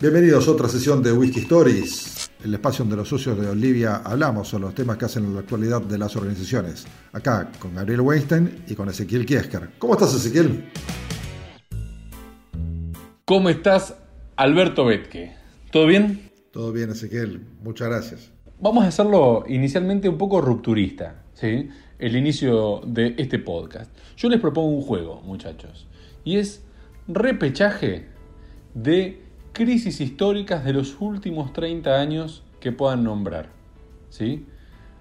Bienvenidos a otra sesión de Whisky Stories, el espacio donde los socios de Olivia hablamos sobre los temas que hacen en la actualidad de las organizaciones. Acá con Gabriel Weinstein y con Ezequiel Kiesker. ¿Cómo estás, Ezequiel? ¿Cómo estás, Alberto Betke? ¿Todo bien? Todo bien, Ezequiel. Muchas gracias. Vamos a hacerlo inicialmente un poco rupturista, ¿sí? El inicio de este podcast. Yo les propongo un juego, muchachos, y es repechaje de crisis históricas de los últimos 30 años que puedan nombrar. ¿Sí?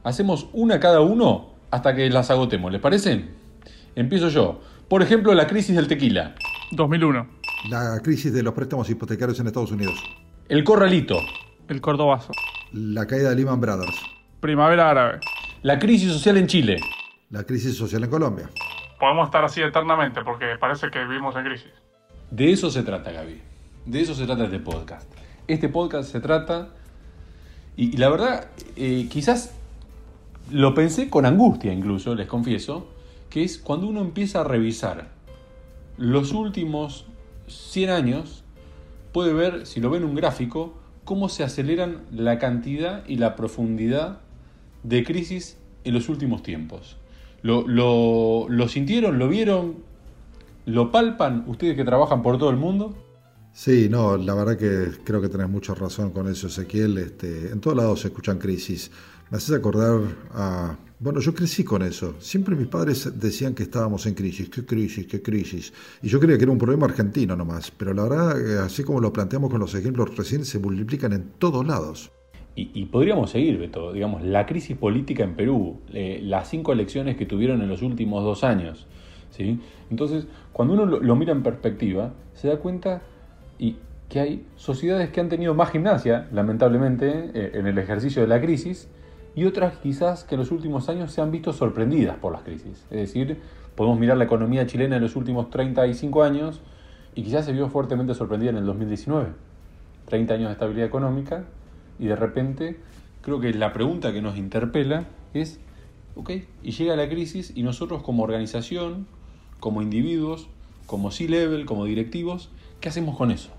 Hacemos una cada uno hasta que las agotemos, ¿les parece? Empiezo yo. Por ejemplo, la crisis del tequila. 2001. La crisis de los préstamos hipotecarios en Estados Unidos. El corralito. El Cordobazo. La caída de Lehman Brothers. Primavera árabe. La crisis social en Chile. La crisis social en Colombia. Podemos estar así eternamente porque parece que vivimos en crisis. De eso se trata, Gaby. De eso se trata este podcast. Este podcast se trata, y, la verdad, eh, quizás lo pensé con angustia incluso, les confieso, que es cuando uno empieza a revisar los últimos 100 años, puede ver, si lo ven en un gráfico, cómo se aceleran la cantidad y la profundidad de crisis en los últimos tiempos. ¿Lo, sintieron? ¿Lo vieron? ¿Lo palpan ustedes que trabajan por todo el mundo? Sí, no, la verdad que creo que tenés mucha razón con eso, Ezequiel. Este, en todos lados se escuchan crisis. Me haces acordar a... Bueno, yo crecí con eso. Siempre mis padres decían que estábamos en crisis. ¿Qué crisis? ¿Qué crisis? Y yo creía que era un problema argentino nomás. Pero la verdad, eh, así como lo planteamos con los ejemplos recién, se multiplican en todos lados. Y, podríamos seguir, Beto. Digamos, la crisis política en Perú, eh, las cinco elecciones que tuvieron en los últimos dos años. ¿sí? Entonces, cuando uno lo mira en perspectiva, se da cuenta y que hay sociedades que han tenido más gimnasia, lamentablemente, eh, en el ejercicio de la crisis, y otras quizás que en los últimos años se han visto sorprendidas por las crisis. Es decir, podemos mirar la economía chilena en los últimos 35 años y quizás se vio fuertemente sorprendida en el 2019. 30 años de estabilidad económica y de repente creo que la pregunta que nos interpela es, ok, y llega la crisis y nosotros como organización, como individuos, como C-Level, como directivos, ¿Qué hacemos con eso?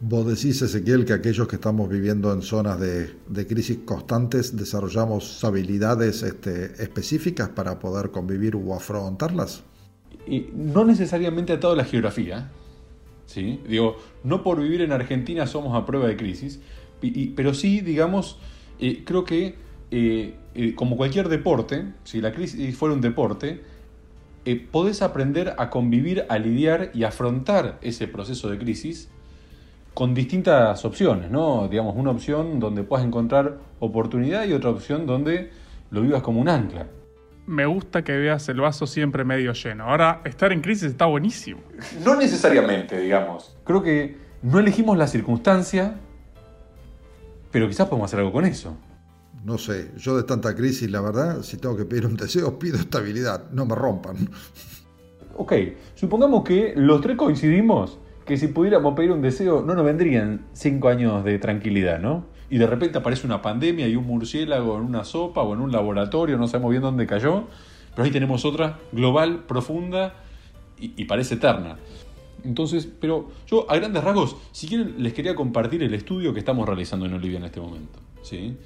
Vos decís, Ezequiel, que aquellos que estamos viviendo en zonas de, crisis constantes desarrollamos habilidades este, específicas para poder convivir o afrontarlas. Y no necesariamente atado a la geografía. ¿sí? Digo, no por vivir en Argentina somos a prueba de crisis, pero sí, digamos, eh, creo que eh, eh, como cualquier deporte, si la crisis fuera un deporte, eh, podés aprender a convivir, a lidiar y afrontar ese proceso de crisis con distintas opciones, ¿no? Digamos, una opción donde puedas encontrar oportunidad y otra opción donde lo vivas como un ancla. Me gusta que veas el vaso siempre medio lleno. Ahora, estar en crisis está buenísimo. No necesariamente, digamos. Creo que no elegimos la circunstancia, pero quizás podemos hacer algo con eso no sé, yo de tanta crisis, la verdad, si tengo que pedir un deseo, pido estabilidad, no me rompan. Ok, supongamos que los tres coincidimos que si pudiéramos pedir un deseo, no nos vendrían cinco años de tranquilidad, ¿no? Y de repente aparece una pandemia y un murciélago en una sopa o en un laboratorio, no sabemos bien dónde cayó, pero ahí tenemos otra global, profunda y, y parece eterna. Entonces, pero yo a grandes rasgos, si quieren, les quería compartir el estudio que estamos realizando en Olivia en este momento. ¿sí?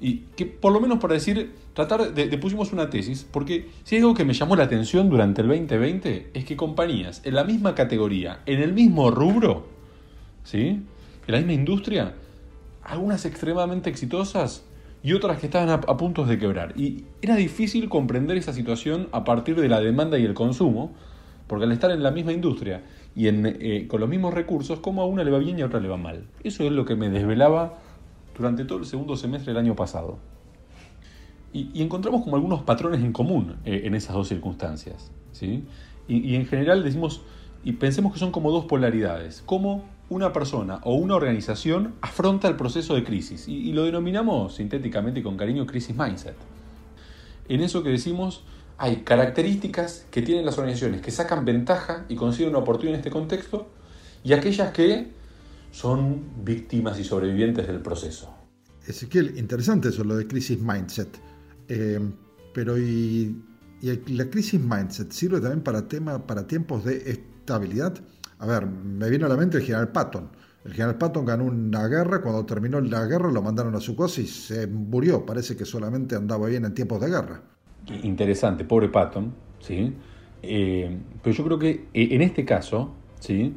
Y que por lo menos para decir, tratar de, pusimos una tesis, porque si hay algo que me llamó la atención durante el 2020 es que compañías en la misma categoría, en el mismo rubro, ¿sí? en la misma industria, algunas extremadamente exitosas y otras que estaban a, puntos de quebrar. Y era difícil comprender esa situación a partir de la demanda y el consumo, porque al estar en la misma industria y eh, con los mismos recursos, como a una le va bien y a otra le va mal. Eso es lo que me desvelaba durante todo el segundo semestre del año pasado. Y, encontramos como algunos patrones en común eh, en esas dos circunstancias. ¿sí? Y, en general decimos, y pensemos que son como dos polaridades, cómo una persona o una organización afronta el proceso de crisis. Y, y lo denominamos sintéticamente y con cariño crisis mindset. En eso que decimos, hay características que tienen las organizaciones que sacan ventaja y consiguen una oportunidad en este contexto, y aquellas que son víctimas y sobrevivientes del proceso. Ezequiel, interesante eso, lo de crisis mindset. Eh, pero y, la crisis mindset sirve también para, tema, para tiempos de estabilidad? A ver, me vino a la mente el general Patton. El general Patton ganó una guerra, cuando terminó la guerra lo mandaron a su cosa y se murió. Parece que solamente andaba bien en tiempos de guerra. Interesante, pobre Patton, ¿sí? Eh, pero yo creo que eh, en este caso, ¿sí?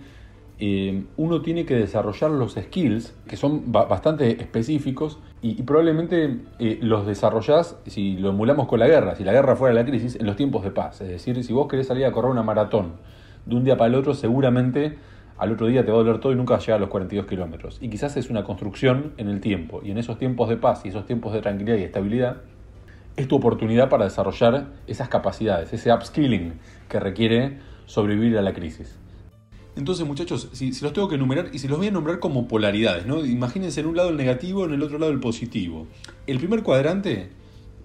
Eh, uno tiene que desarrollar los skills, que son bastante específicos, y, probablemente los desarrollás, si lo emulamos con la guerra, si la guerra fuera la crisis, en los tiempos de paz. Es decir, si vos querés salir a correr una maratón de un día para el otro, seguramente al otro día te va a doler todo y nunca vas a llegar a los 42 kilómetros. Y quizás es una construcción en el tiempo, y en esos tiempos de paz y esos tiempos de tranquilidad y estabilidad, es tu oportunidad para desarrollar esas capacidades, ese upskilling que requiere sobrevivir a la crisis. Entonces, muchachos, si, los tengo que enumerar, y si los voy a nombrar como polaridades, ¿no? Imagínense en un lado el negativo, en el otro lado el positivo. El primer cuadrante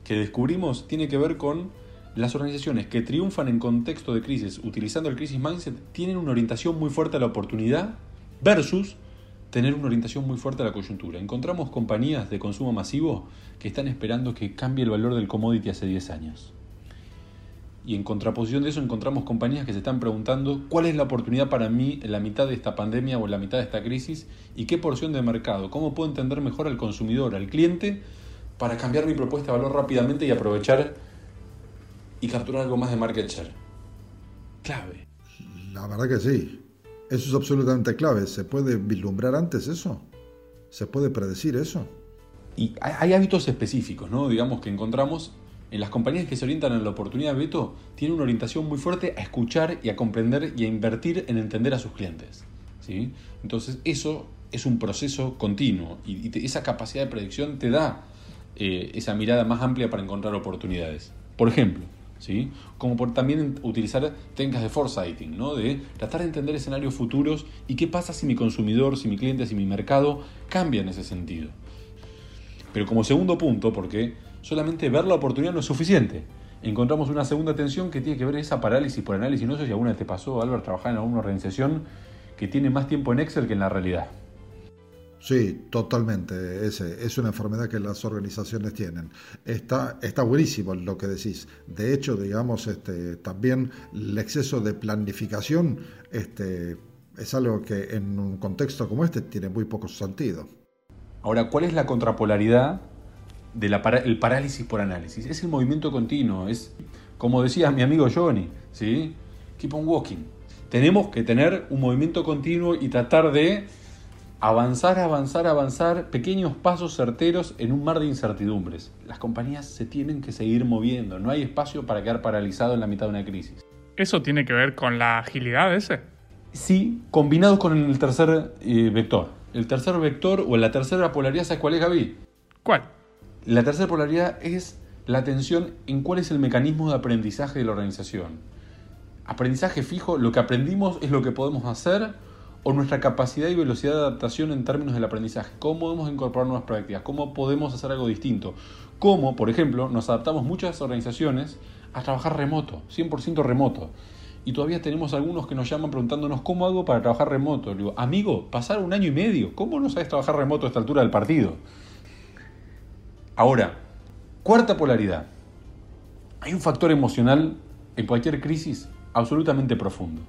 que descubrimos tiene que ver con las organizaciones que triunfan en contexto de crisis utilizando el crisis mindset tienen una orientación muy fuerte a la oportunidad versus tener una orientación muy fuerte a la coyuntura. Encontramos compañías de consumo masivo que están esperando que cambie el valor del commodity hace 10 años. Y en contraposición de eso encontramos compañías que se están preguntando cuál es la oportunidad para mí en la mitad de esta pandemia o en la mitad de esta crisis y qué porción de mercado, cómo puedo entender mejor al consumidor, al cliente, para cambiar mi propuesta de valor rápidamente y aprovechar y capturar algo más de market share. Clave. La verdad que sí. Eso es absolutamente clave. ¿Se puede vislumbrar antes eso? ¿Se puede predecir eso? Y hay hábitos específicos, ¿no? Digamos que encontramos en las compañías que se orientan a la oportunidad de Beto, tienen una orientación muy fuerte a escuchar y a comprender y a invertir en entender a sus clientes. ¿sí? Entonces eso es un proceso continuo y, esa capacidad de predicción te da eh, esa mirada más amplia para encontrar oportunidades. Por ejemplo, ¿sí? como por también utilizar técnicas de foresighting, ¿no? de tratar de entender escenarios futuros y qué pasa si mi consumidor, si mi cliente, si mi mercado cambia en ese sentido. Pero como segundo punto, porque solamente ver la oportunidad no es suficiente. Encontramos una segunda tensión que tiene que ver esa parálisis por análisis. No sé si alguna vez te pasó, Albert, trabajar en alguna organización que tiene más tiempo en Excel que en la realidad. Sí, totalmente. Ese, es una enfermedad que las organizaciones tienen. Está, está buenísimo lo que decís. De hecho, digamos, este, también el exceso de planificación este, es algo que en un contexto como este tiene muy poco sentido. Ahora, ¿cuál es la contrapolaridad del parálisis por análisis? Es el movimiento continuo, es, como decía mi amigo Johnny, ¿sí? Keep on walking. Tenemos que tener un movimiento continuo y tratar de avanzar, avanzar, avanzar, pequeños pasos certeros en un mar de incertidumbres. Las compañías se tienen que seguir moviendo, no hay espacio para quedar paralizado en la mitad de una crisis. ¿Eso tiene que ver con la agilidad ese? Sí, combinado con el tercer eh, vector. El tercer vector o la tercera polaridad, ¿sabes cuál es, Gaby? ¿Cuál? La tercera polaridad es la atención en cuál es el mecanismo de aprendizaje de la organización. Aprendizaje fijo, lo que aprendimos es lo que podemos hacer o nuestra capacidad y velocidad de adaptación en términos del aprendizaje. ¿Cómo podemos incorporar nuevas prácticas? ¿Cómo podemos hacer algo distinto? ¿Cómo, por ejemplo, nos adaptamos muchas organizaciones a trabajar remoto, 100% remoto? Y todavía tenemos algunos que nos llaman preguntándonos cómo hago para trabajar remoto. Digo, amigo, pasar un año y medio, ¿cómo no sabes trabajar remoto a esta altura del partido? Ahora, cuarta polaridad. Hay un factor emocional en cualquier crisis absolutamente profundo,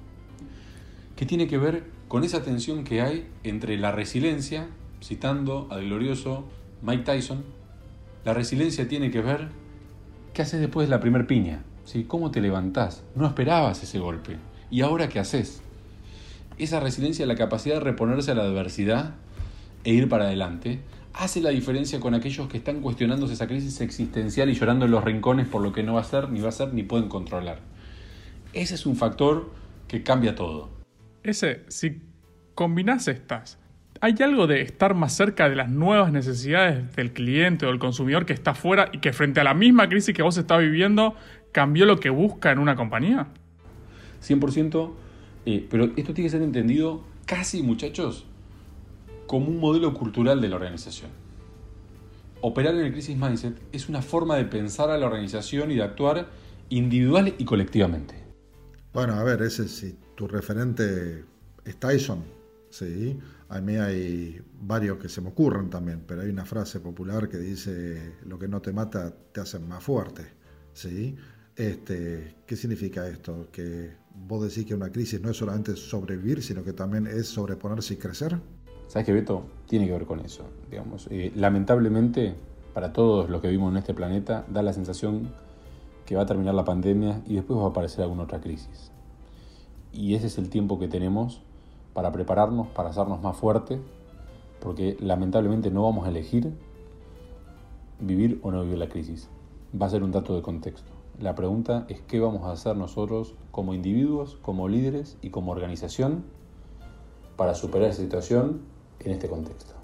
que tiene que ver con esa tensión que hay entre la resiliencia, citando al glorioso Mike Tyson, la resiliencia tiene que ver qué haces después de la primer piña, ¿sí? ¿Cómo te levantás? No esperabas ese golpe. ¿Y ahora qué haces? Esa resiliencia, la capacidad de reponerse a la adversidad e ir para adelante, hace la diferencia con aquellos que están cuestionándose esa crisis existencial y llorando en los rincones por lo que no va a ser, ni va a ser, ni pueden controlar. Ese es un factor que cambia todo. Ese, si combinás estas, ¿hay algo de estar más cerca de las nuevas necesidades del cliente o del consumidor que está afuera y que frente a la misma crisis que vos estás viviendo cambió lo que busca en una compañía? 100%, eh, pero esto tiene que ser entendido casi, muchachos, como un modelo cultural de la organización. Operar en el crisis mindset es una forma de pensar a la organización y de actuar individual y colectivamente. Bueno, a ver, ese sí tu referente es Tyson, ¿sí? A mí hay varios que se me ocurren también, pero hay una frase popular que dice, lo que no te mata te hace más fuerte, ¿sí? Este, ¿Qué significa esto? Que vos decís que una crisis no es solamente sobrevivir, sino que también es sobreponerse y crecer. ¿Sabes qué, Beto? Tiene que ver con eso. Digamos. Eh, lamentablemente, para todos los que vivimos en este planeta, da la sensación que va a terminar la pandemia y después va a aparecer alguna otra crisis. Y ese es el tiempo que tenemos para prepararnos, para hacernos más fuertes, porque lamentablemente no vamos a elegir vivir o no vivir la crisis. Va a ser un dato de contexto. La pregunta es qué vamos a hacer nosotros como individuos, como líderes y como organización para superar esa situación en este contexto.